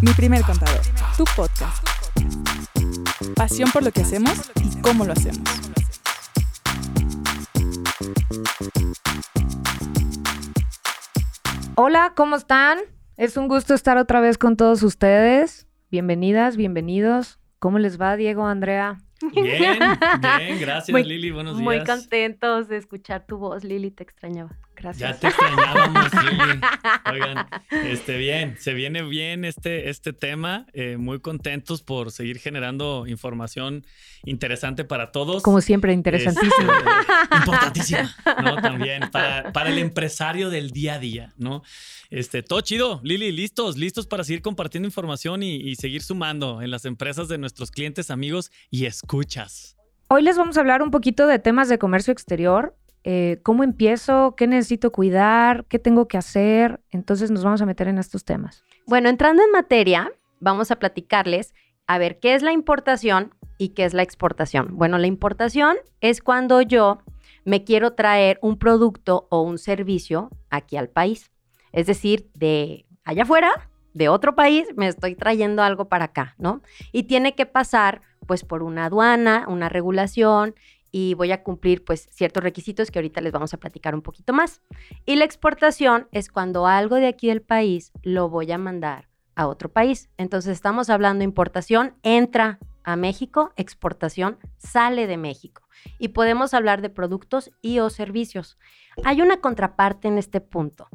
Mi primer contador, tu podcast. Pasión por lo que hacemos y cómo lo hacemos. Hola, ¿cómo están? Es un gusto estar otra vez con todos ustedes. Bienvenidas, bienvenidos. ¿Cómo les va, Diego, Andrea? Bien, bien, gracias Muy- Lili, buenos días. Muy contentos de escuchar tu voz, Lili, te extrañaba. Gracias. Ya te extrañábamos, Lili. Oigan, este bien, se viene bien este, este tema. eh, muy contentos por seguir generando información interesante para todos. Como siempre, interesantísimo. Este, importantísima, ¿no? También para, para el empresario del día a día, ¿no? Este, todo chido, Lili, listos, listos para seguir compartiendo información y, y seguir sumando en las empresas de nuestros clientes, amigos y escuchas. Hoy les vamos a hablar un poquito de temas de comercio exterior. Eh, ¿Cómo empiezo? ¿Qué necesito cuidar? ¿Qué tengo que hacer? Entonces nos vamos a meter en estos temas. Bueno, entrando en materia, vamos a platicarles a ver qué es la importación y qué es la exportación. Bueno, la importación es cuando yo me quiero traer un producto o un servicio aquí al país. Es decir, de allá afuera, de otro país, me estoy trayendo algo para acá, ¿no? Y tiene que pasar pues por una aduana, una regulación y voy a cumplir pues ciertos requisitos que ahorita les vamos a platicar un poquito más. Y la exportación es cuando algo de aquí del país lo voy a mandar a otro país. Entonces estamos hablando importación, entra a México, exportación sale de México. Y podemos hablar de productos y o servicios. Hay una contraparte en este punto.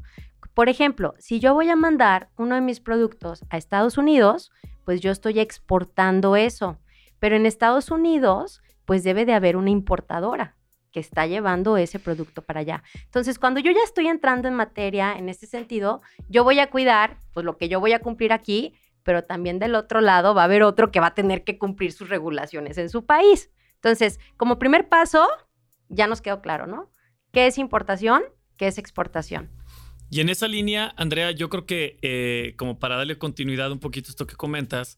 Por ejemplo, si yo voy a mandar uno de mis productos a Estados Unidos, pues yo estoy exportando eso. Pero en Estados Unidos, pues debe de haber una importadora que está llevando ese producto para allá. Entonces, cuando yo ya estoy entrando en materia en este sentido, yo voy a cuidar pues lo que yo voy a cumplir aquí, pero también del otro lado va a haber otro que va a tener que cumplir sus regulaciones en su país. Entonces, como primer paso, ya nos quedó claro, ¿no? ¿Qué es importación? ¿Qué es exportación? Y en esa línea, Andrea, yo creo que eh, como para darle continuidad un poquito a esto que comentas,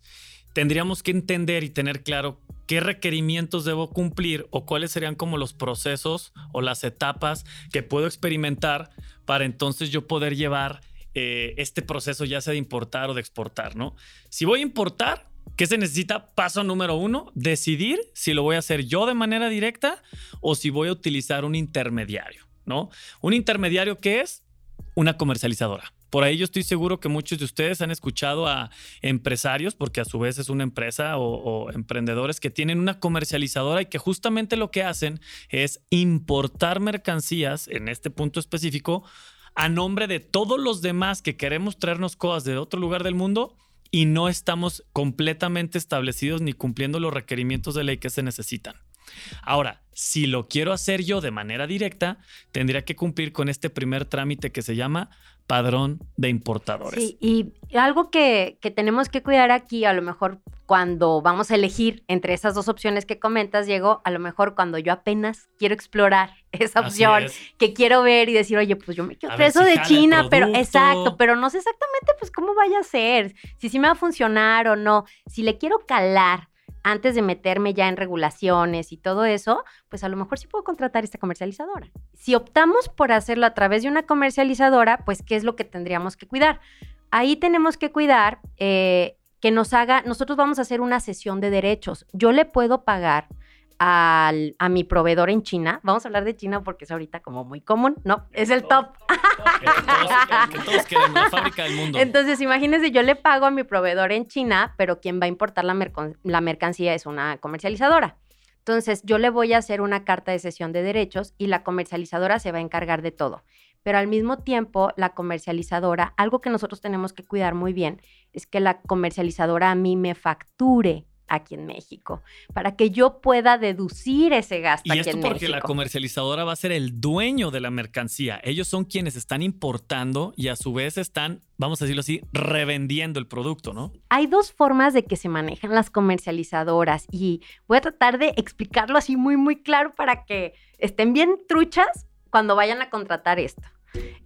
tendríamos que entender y tener claro qué requerimientos debo cumplir o cuáles serían como los procesos o las etapas que puedo experimentar para entonces yo poder llevar eh, este proceso ya sea de importar o de exportar, ¿no? Si voy a importar, ¿qué se necesita? Paso número uno, decidir si lo voy a hacer yo de manera directa o si voy a utilizar un intermediario, ¿no? Un intermediario que es una comercializadora. Por ahí yo estoy seguro que muchos de ustedes han escuchado a empresarios, porque a su vez es una empresa o, emprendedores que tienen una comercializadora y que justamente lo que hacen es importar mercancías, en este punto específico, a nombre de todos los demás que queremos traernos cosas de otro lugar del mundo y no estamos completamente establecidos ni cumpliendo los requerimientos de ley que se necesitan. Ahora, si lo quiero hacer yo de manera directa, tendría que cumplir con este primer trámite que se llama padrón de importadores. Sí, y algo que, que, tenemos que cuidar aquí, a lo mejor cuando vamos a elegir entre esas dos opciones que comentas, Diego, a lo mejor cuando yo apenas quiero explorar esa opción, que quiero ver y decir, oye, pues yo me quiero eso si de China, pero exacto, pero no sé exactamente pues cómo vaya a ser, si sí me va a funcionar o no, si le quiero calar antes de meterme ya en regulaciones y todo eso, pues a lo mejor sí puedo contratar esta comercializadora. Si optamos por hacerlo a través de una comercializadora, pues ¿qué es lo que tendríamos que cuidar? Ahí tenemos que cuidar eh, que nos haga, nosotros vamos a hacer una sesión de derechos. Yo le puedo pagar al, a mi proveedor en China, vamos a hablar de China porque es ahorita como muy común, ¿no? Es el top. Que todos, la fábrica del mundo. Entonces, imagínense, yo le pago a mi proveedor en China, pero quien va a importar la, la mercancía es una comercializadora. Entonces, yo le voy a hacer una carta de cesión de derechos y la comercializadora se va a encargar de todo. Pero al mismo tiempo, la comercializadora, algo que nosotros tenemos que cuidar muy bien, es que la comercializadora a mí me facture aquí en México, para que yo pueda deducir ese gasto y aquí esto en porque México. la comercializadora va a ser el dueño de la mercancía. Ellos son quienes están importando y a su vez están, vamos a decirlo así, revendiendo el producto, ¿no? Hay dos formas de que se manejan las comercializadoras y voy a tratar de explicarlo así muy, muy claro para que estén bien truchas cuando vayan a contratar esto.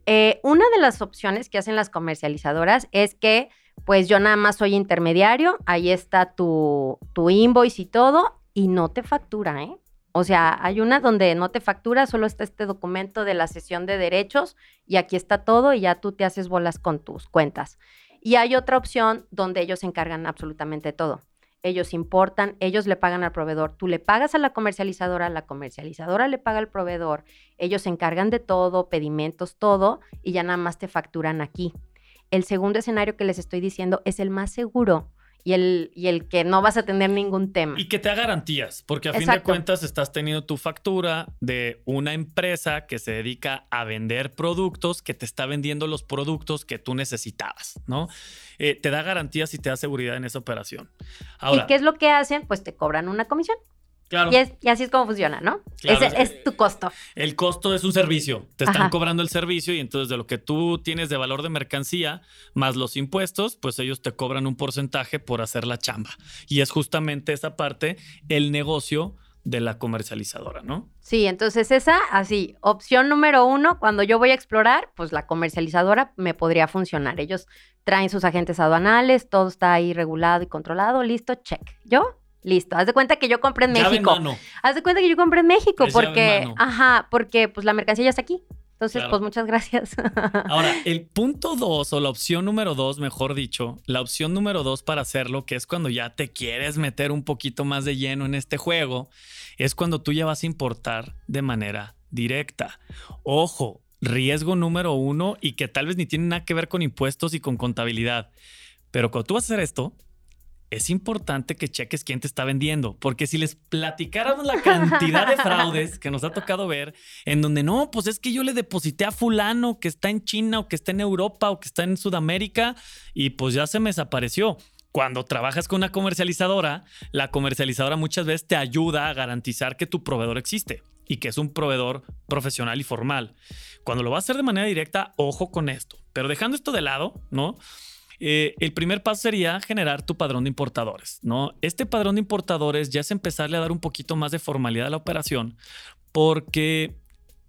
Eh, una de las opciones que hacen las comercializadoras es que pues yo nada más soy intermediario, ahí está tu, tu invoice y todo, y no te factura, ¿eh? O sea, hay una donde no te factura, solo está este documento de la sesión de derechos y aquí está todo y ya tú te haces bolas con tus cuentas. Y hay otra opción donde ellos se encargan absolutamente todo. Ellos importan, ellos le pagan al proveedor, tú le pagas a la comercializadora, la comercializadora le paga al proveedor, ellos se encargan de todo, pedimentos, todo, y ya nada más te facturan aquí. El segundo escenario que les estoy diciendo es el más seguro y el, y el que no vas a tener ningún tema. Y que te da garantías, porque a fin de cuentas estás teniendo tu factura de una empresa que se dedica a vender productos, que te está vendiendo los productos que tú necesitabas, ¿no? Eh, te da garantías y te da seguridad en esa operación. ¿Y qué es lo que hacen? Pues te cobran una comisión. Claro. Y, así es como funciona, ¿no? es, tu costo. El costo es un servicio. Te están cobrando el servicio y entonces de lo que tú tienes de valor de mercancía más los impuestos, pues ellos te cobran un porcentaje por hacer la chamba. Y es justamente esa parte el negocio de la comercializadora, ¿no? Sí, entonces esa, así, opción número uno, cuando yo voy a explorar, pues la comercializadora me podría funcionar. Ellos traen sus agentes aduanales, todo está ahí regulado y controlado, listo, check. Yo Listo. Haz de cuenta que yo compré en México. Haz de cuenta que yo compré en México porque, ajá, porque pues la mercancía ya está aquí. Entonces, pues muchas gracias. Ahora, el punto dos o la opción número dos, mejor dicho, la opción número dos para hacerlo, que es cuando ya te quieres meter un poquito más de lleno en este juego, es cuando tú ya vas a importar de manera directa. Ojo, riesgo número uno y que tal vez ni tiene nada que ver con impuestos y con contabilidad. Pero cuando tú vas a hacer esto, es importante que cheques quién te está vendiendo, porque si les platicáramos la cantidad de fraudes que nos ha tocado ver, en donde no, pues es que yo le deposité a fulano que está en China o que está en Europa o que está en Sudamérica y pues ya se me desapareció. Cuando trabajas con una comercializadora, la comercializadora muchas veces te ayuda a garantizar que tu proveedor existe y que es un proveedor profesional y formal. Cuando lo vas a hacer de manera directa, ojo con esto. Pero dejando esto de lado, ¿no? Eh, el primer paso sería generar tu padrón de importadores, ¿no? Este padrón de importadores ya es empezarle a dar un poquito más de formalidad a la operación porque,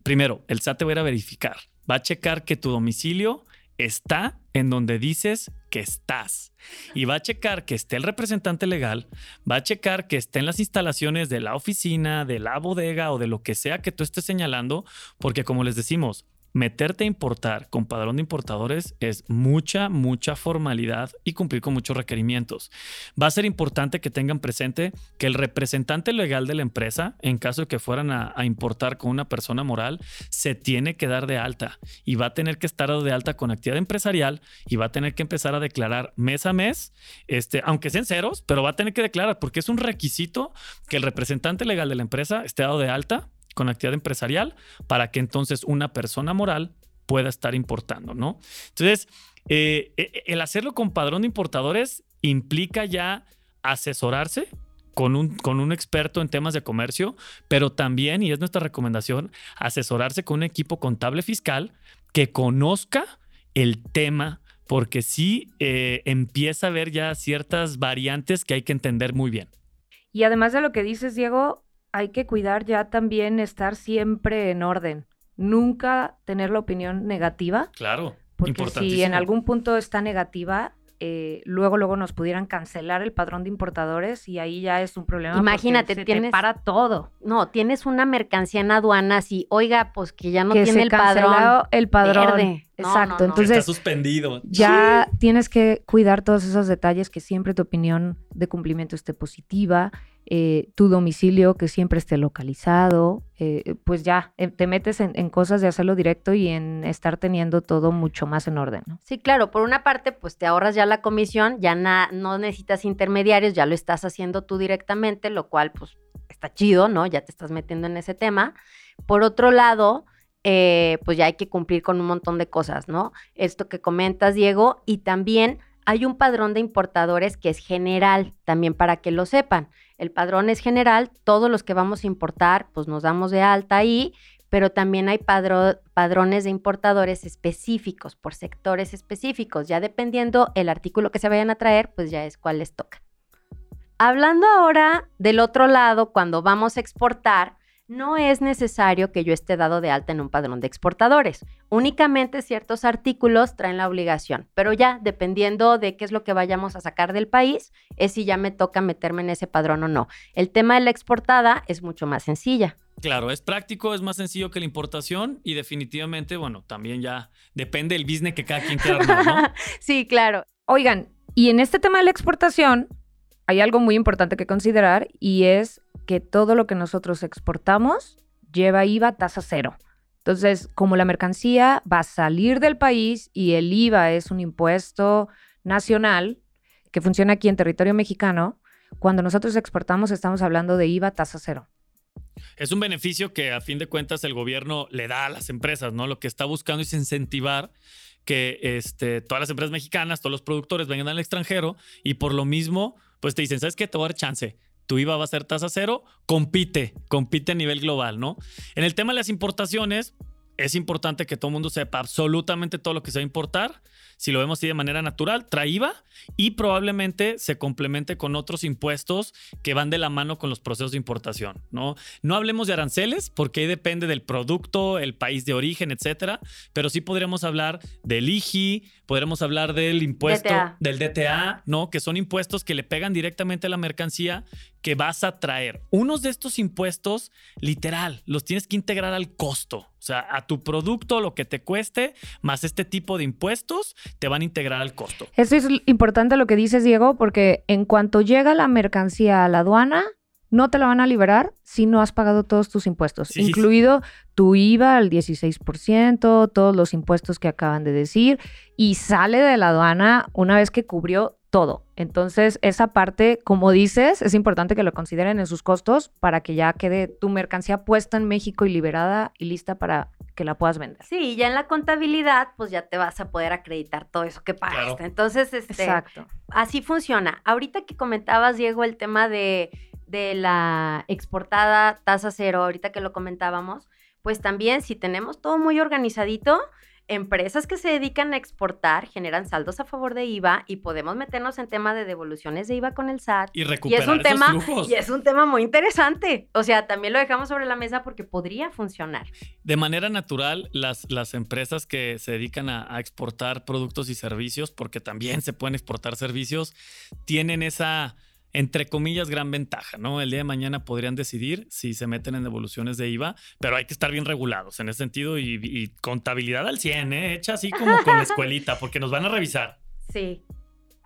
primero, el SAT te va a ir a verificar, va a checar que tu domicilio está en donde dices que estás. Y va a checar que esté el representante legal, va a checar que esté en las instalaciones de la oficina, de la bodega o de lo que sea que tú estés señalando, porque como les decimos, meterte a importar con padrón de importadores es mucha, mucha formalidad y cumplir con muchos requerimientos. Va a ser importante que tengan presente que el representante legal de la empresa, en caso de que fueran a, importar con una persona moral, se tiene que dar de alta y va a tener que estar de alta con actividad empresarial y va a tener que empezar a declarar mes a mes, este, aunque sean ceros, pero va a tener que declarar porque es un requisito que el representante legal de la empresa esté dado de alta con actividad empresarial para que entonces una persona moral pueda estar importando, ¿no? Entonces, eh, eh, el hacerlo con padrón de importadores implica ya asesorarse con un, con un experto en temas de comercio, pero también, y es nuestra recomendación, asesorarse con un equipo contable fiscal que conozca el tema, porque sí eh, empieza a haber ya ciertas variantes que hay que entender muy bien. Y además de lo que dices, Diego, hay que cuidar ya también estar siempre en orden. Nunca tener la opinión negativa. Claro. Porque si en algún punto está negativa, eh, luego luego nos pudieran cancelar el padrón de importadores y ahí ya es un problema. Imagínate, se tienes para todo. No, tienes una mercancía en aduanas y oiga, pues que ya no tiene el padrón. El padrón. Exacto. Entonces está suspendido. Ya tienes que cuidar todos esos detalles que siempre tu opinión de cumplimiento esté positiva. Eh, tu domicilio que siempre esté localizado, eh, pues ya eh, te metes en, cosas de hacerlo directo y en estar teniendo todo mucho más en orden. Sí, claro, por una parte, pues te ahorras ya la comisión, ya no necesitas intermediarios, ya lo estás haciendo tú directamente, lo cual pues está chido, ¿no? Ya te estás metiendo en ese tema. Por otro lado, pues ya hay que cumplir con un montón de cosas, ¿no? Esto que comentas, Diego, y también hay un padrón de importadores que es general, también para que lo sepan. El padrón es general, todos los que vamos a importar, pues nos damos de alta ahí, pero también hay padrones de importadores específicos, por sectores específicos. Ya dependiendo el artículo que se vayan a traer, pues ya es cuál les toca. Hablando ahora del otro lado, cuando vamos a exportar, no es necesario que yo esté dado de alta en un padrón de exportadores. Únicamente ciertos artículos traen la obligación, pero ya dependiendo de qué es lo que vayamos a sacar del país, es si ya me toca meterme en ese padrón o no. El tema de la exportada es mucho más sencilla. Claro, es práctico, es más sencillo que la importación y definitivamente, bueno, también ya depende del business que cada quien quiera armar, ¿no? sí, claro. Oigan, y en este tema de la exportación hay algo muy importante que considerar y es que todo lo que nosotros exportamos lleva IVA tasa cero. Entonces, como la mercancía va a salir del país y el IVA es un impuesto nacional que funciona aquí en territorio mexicano, cuando nosotros exportamos estamos hablando de IVA tasa cero. Es un beneficio que a fin de cuentas el gobierno le da a las empresas, ¿no? Lo que está buscando es incentivar que este, todas las empresas mexicanas, todos los productores vengan al extranjero y por lo mismo, pues te dicen, ¿sabes qué? Te voy a dar chance. Tu IVA va a ser tasa cero, compite, compite a nivel global, ¿no? En el tema de las importaciones, es importante que todo el mundo sepa absolutamente todo lo que se va a importar. Si lo vemos así de manera natural, trae IVA y probablemente se complemente con otros impuestos que van de la mano con los procesos de importación. No, no hablemos de aranceles porque ahí depende del producto, el país de origen, etcétera. Pero sí podríamos hablar del IGI, podríamos hablar del impuesto DTA. del DTA, ¿no? Que son impuestos que le pegan directamente a la mercancía que vas a traer. Unos de estos impuestos, literal, los tienes que integrar al costo. O sea, a tu producto, lo que te cueste, más este tipo de impuestos, te van a integrar al costo. Eso es importante lo que dices, Diego, porque en cuanto llega la mercancía a la aduana, no te la van a liberar si no has pagado todos tus impuestos, Sí. incluido tu IVA al 16%, todos los impuestos que acaban de decir, y sale de la aduana una vez que cubrió todo. Entonces, esa parte, como dices, es importante que lo consideren en sus costos para que ya quede tu mercancía puesta en México y liberada y lista para que la puedas vender. Sí, ya en la contabilidad, pues ya te vas a poder acreditar todo eso que pagaste. Claro. Entonces, este, Exacto. así funciona. Ahorita que comentabas, Diego, el tema de, de la exportada tasa cero, ahorita que lo comentábamos, pues también si tenemos todo muy organizadito, empresas que se dedican a exportar generan saldos a favor de IVA y podemos meternos en tema de devoluciones de IVA con el SAT. Y Y recuperar es un esos tema, flujos. y es un tema muy interesante. O sea, también lo dejamos sobre la mesa porque podría funcionar. De manera natural, las, las empresas que se dedican a, a exportar productos y servicios, porque también se pueden exportar servicios, tienen esa, entre comillas, gran ventaja, ¿no? El día de mañana podrían decidir si se meten en devoluciones de IVA, pero hay que estar bien regulados en ese sentido y, contabilidad al 100, ¿eh? Hecha así como con la escuelita, porque nos van a revisar. Sí.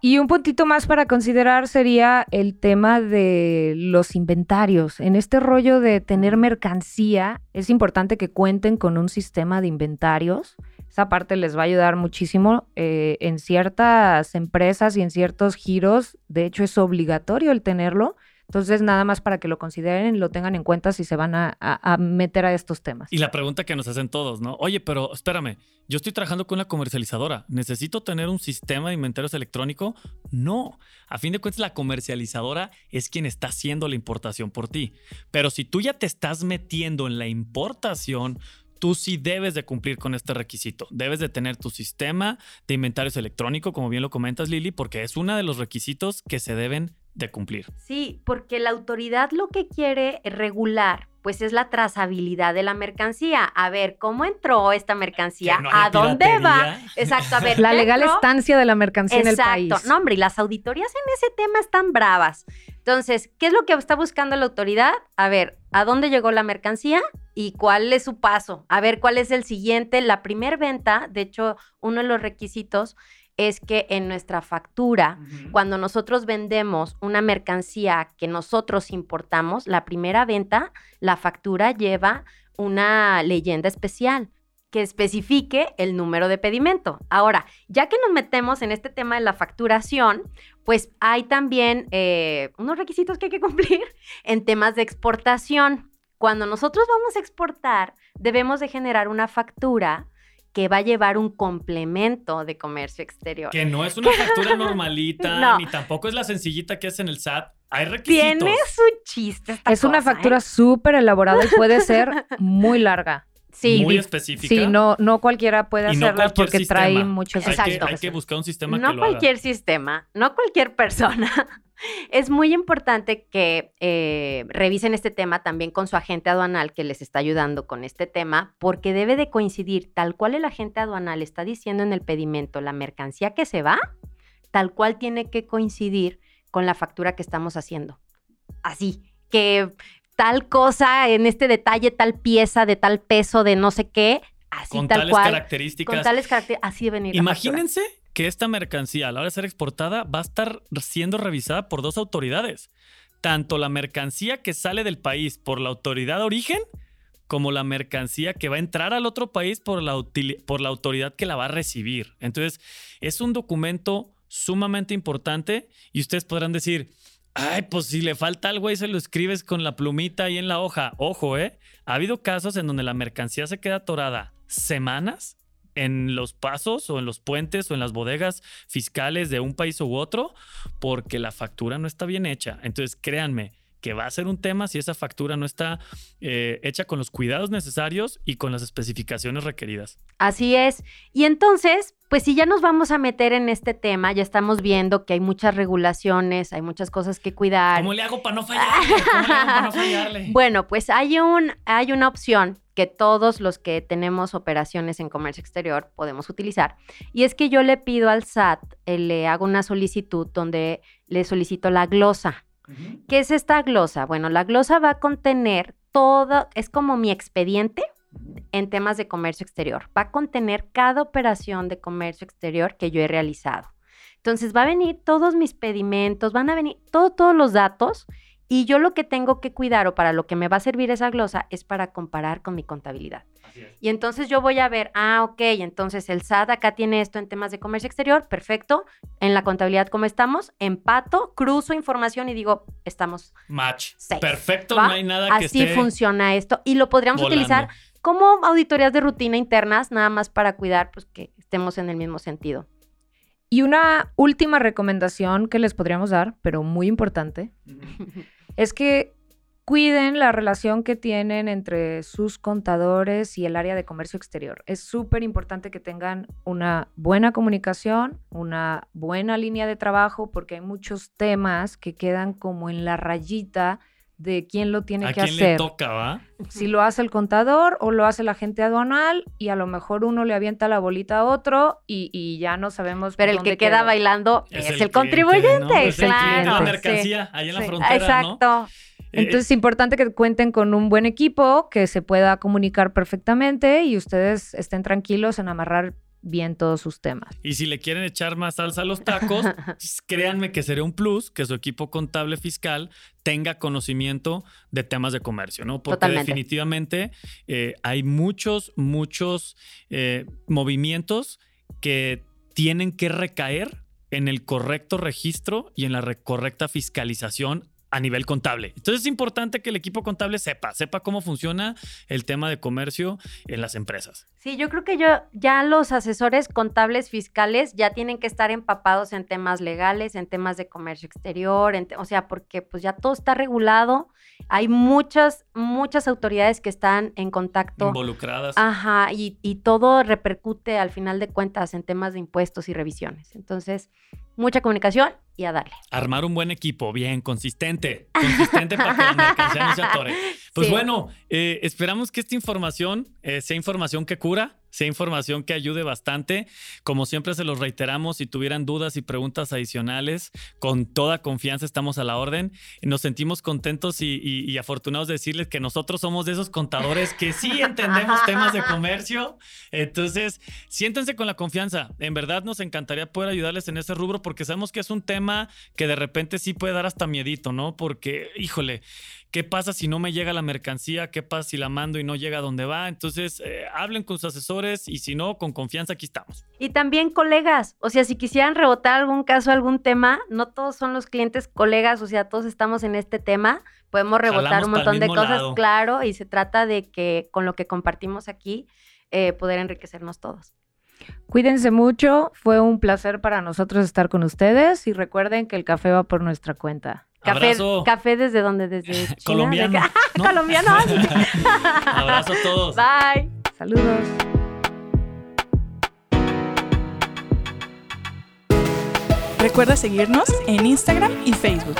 Y un puntito más para considerar sería el tema de los inventarios. En este rollo de tener mercancía, es importante que cuenten con un sistema de inventarios. Esa parte les va a ayudar muchísimo. Eh, en ciertas empresas y en ciertos giros, de hecho, es obligatorio el tenerlo. Entonces, nada más para que lo consideren y lo tengan en cuenta si se van a, a- a meter a estos temas. Y la pregunta que nos hacen todos, ¿no? Oye, pero espérame, yo estoy trabajando con una comercializadora. ¿Necesito tener un sistema de inventarios electrónico? No. A fin de cuentas, la comercializadora es quien está haciendo la importación por ti. Pero si tú ya te estás metiendo en la importación, tú sí debes de cumplir con este requisito. Debes de tener tu sistema de inventarios electrónico, como bien lo comentas, Lili, porque es uno de los requisitos que se deben de cumplir. Sí, porque la autoridad lo que quiere regular, pues es la trazabilidad de la mercancía. A ver, ¿cómo entró esta mercancía? No ¿A dónde va? Exacto, a ver. La ¿qué legal entró? estancia de la mercancía en el país. Exacto. No, hombre, y las auditorías en ese tema están bravas. Entonces, ¿qué es lo que está buscando la autoridad? A ver, ¿a dónde llegó la mercancía y cuál es su paso? A ver, ¿cuál es el siguiente? La primer venta, de hecho, uno de los requisitos es que en nuestra factura, cuando nosotros vendemos una mercancía que nosotros importamos, la primera venta, la factura lleva una leyenda especial que especifique el número de pedimento. Ahora, ya que nos metemos en este tema de la facturación, pues hay también eh, unos requisitos que hay que cumplir en temas de exportación. Cuando nosotros vamos a exportar, debemos de generar una factura que va a llevar un complemento de comercio exterior. Que no es una factura normalita, No. ni tampoco es la sencillita que es en el SAT. Hay requisitos. Tiene su chiste esta Es una cosa, factura ¿eh? súper elaborada y puede ser muy larga. Sí, muy específica. Sí, no, no cualquiera puede Y hacerla porque sistema. trae muchos Hay que, hay que buscar un sistema no que lo haga. cualquier sistema, no cualquier persona. Es muy importante que eh, revisen este tema también con su agente aduanal que les está ayudando con este tema, porque debe de coincidir tal cual el agente aduanal está diciendo en el pedimento la mercancía que se va, tal cual tiene que coincidir con la factura que estamos haciendo. Así, que tal cosa en este detalle, tal pieza de tal peso de no sé qué, así Con tal tales cual. características. Con tales características, así debe venir. Imagínense que esta mercancía a la hora de ser exportada va a estar siendo revisada por dos autoridades. Tanto la mercancía que sale del país por la autoridad de origen como la mercancía que va a entrar al otro país por la, por la autoridad que la va a recibir. Entonces, es un documento sumamente importante y ustedes podrán decir, ay, pues si le falta algo ahí se lo escribes con la plumita ahí en la hoja. Ojo, ¿eh? Ha habido casos en donde la mercancía se queda atorada semanas en los pasos o en los puentes o en las bodegas fiscales de un país u otro porque la factura no está bien hecha. Entonces, créanme, que va a ser un tema si esa factura no está eh, hecha con los cuidados necesarios y con las especificaciones requeridas. Así es. Y entonces, pues si ya nos vamos a meter en este tema, ya estamos viendo que hay muchas regulaciones, hay muchas cosas que cuidar. ¿Cómo le hago para no fallarle? ¿Cómo le hago para no fallarle? Bueno, pues hay, un, hay una opción que todos los que tenemos operaciones en comercio exterior podemos utilizar. Y es que yo le pido al SAT, eh, le hago una solicitud donde le solicito la glosa ¿Qué es esta glosa? Bueno, la glosa va a contener todo, es como mi expediente en temas de comercio exterior. Va a contener cada operación de comercio exterior que yo he realizado. Entonces va a venir todos mis pedimentos, van a venir todos los datos y yo lo que tengo que cuidar o para lo que me va a servir esa glosa es para comparar con mi contabilidad. Y entonces yo voy a ver, ah, ok, entonces el SAT acá tiene esto en temas de comercio exterior, perfecto. En la contabilidad, ¿cómo estamos? Empato, cruzo información y digo, estamos. Match. Perfecto, no hay nada que Así funciona esto. Y lo podríamos utilizar como auditorías de rutina internas, nada más para cuidar pues, que estemos en el mismo sentido. Y una última recomendación que les podríamos dar, pero muy importante, es que cuiden la relación que tienen entre sus contadores y el área de comercio exterior. Es súper importante que tengan una buena comunicación, una buena línea de trabajo, porque hay muchos temas que quedan como en la rayita de quién lo tiene que ¿A quién le toca, va? Si lo hace el contador o lo hace el agente aduanal y a lo mejor uno le avienta la bolita a otro y, ya no sabemos. Pero el que queda bailando es, el, contribuyente, Es la mercancía, ahí en la frontera, Exacto. Eh, Entonces es importante que cuenten con un buen equipo, que se pueda comunicar perfectamente y ustedes estén tranquilos en amarrar bien todos sus temas. Y si le quieren echar más salsa a los tacos, pues, créanme que sería un plus que su equipo contable fiscal tenga conocimiento de temas de comercio, ¿no? Porque definitivamente eh, hay muchos, muchos eh, movimientos que tienen que recaer en el correcto registro y en la correcta fiscalización a nivel contable. Entonces es importante que el equipo contable sepa, sepa cómo funciona el tema de comercio en las empresas. Sí, yo creo que yo ya los asesores contables fiscales ya tienen que estar empapados en temas legales, en temas de comercio exterior, o sea, porque pues ya todo está regulado. Hay muchas, muchas autoridades que están en contacto. Involucradas. Ajá, y, y todo repercute al final de cuentas en temas de impuestos y revisiones. Entonces, mucha comunicación y a darle. Armar un buen equipo, bien, consistente. Consistente para que la mercancía no se atore. Pues bueno, eh, esperamos que esta información eh, sea información que cura, sea información que ayude bastante. Como siempre se los reiteramos, si tuvieran dudas y preguntas adicionales, con toda confianza estamos a la orden. Nos sentimos contentos y, afortunados de decirles que nosotros somos de esos contadores que sí entendemos temas de comercio. Entonces, siéntense con la confianza. En verdad nos encantaría poder ayudarles en ese rubro porque sabemos que es un tema que de repente sí puede dar hasta miedito, ¿no? Porque, híjole, ¿qué pasa si no me llega la mercancía? ¿Qué pasa si la mando y no llega a donde va? Entonces, eh, hablen con sus asesores y si no, con confianza aquí estamos. Y también colegas, o sea, si quisieran rebotar algún caso, algún tema, no todos son los clientes colegas, o sea, todos estamos en este tema, podemos rebotar un montón de cosas, claro, y se trata de que con lo que compartimos aquí, eh, poder enriquecernos todos. Cuídense mucho, fue un placer para nosotros estar con ustedes y recuerden que el café va por nuestra cuenta. Café, café desde dónde? Desde China? Colombiano. Colombiano. Abrazo a todos. Bye. Saludos. Recuerda seguirnos en Instagram y Facebook.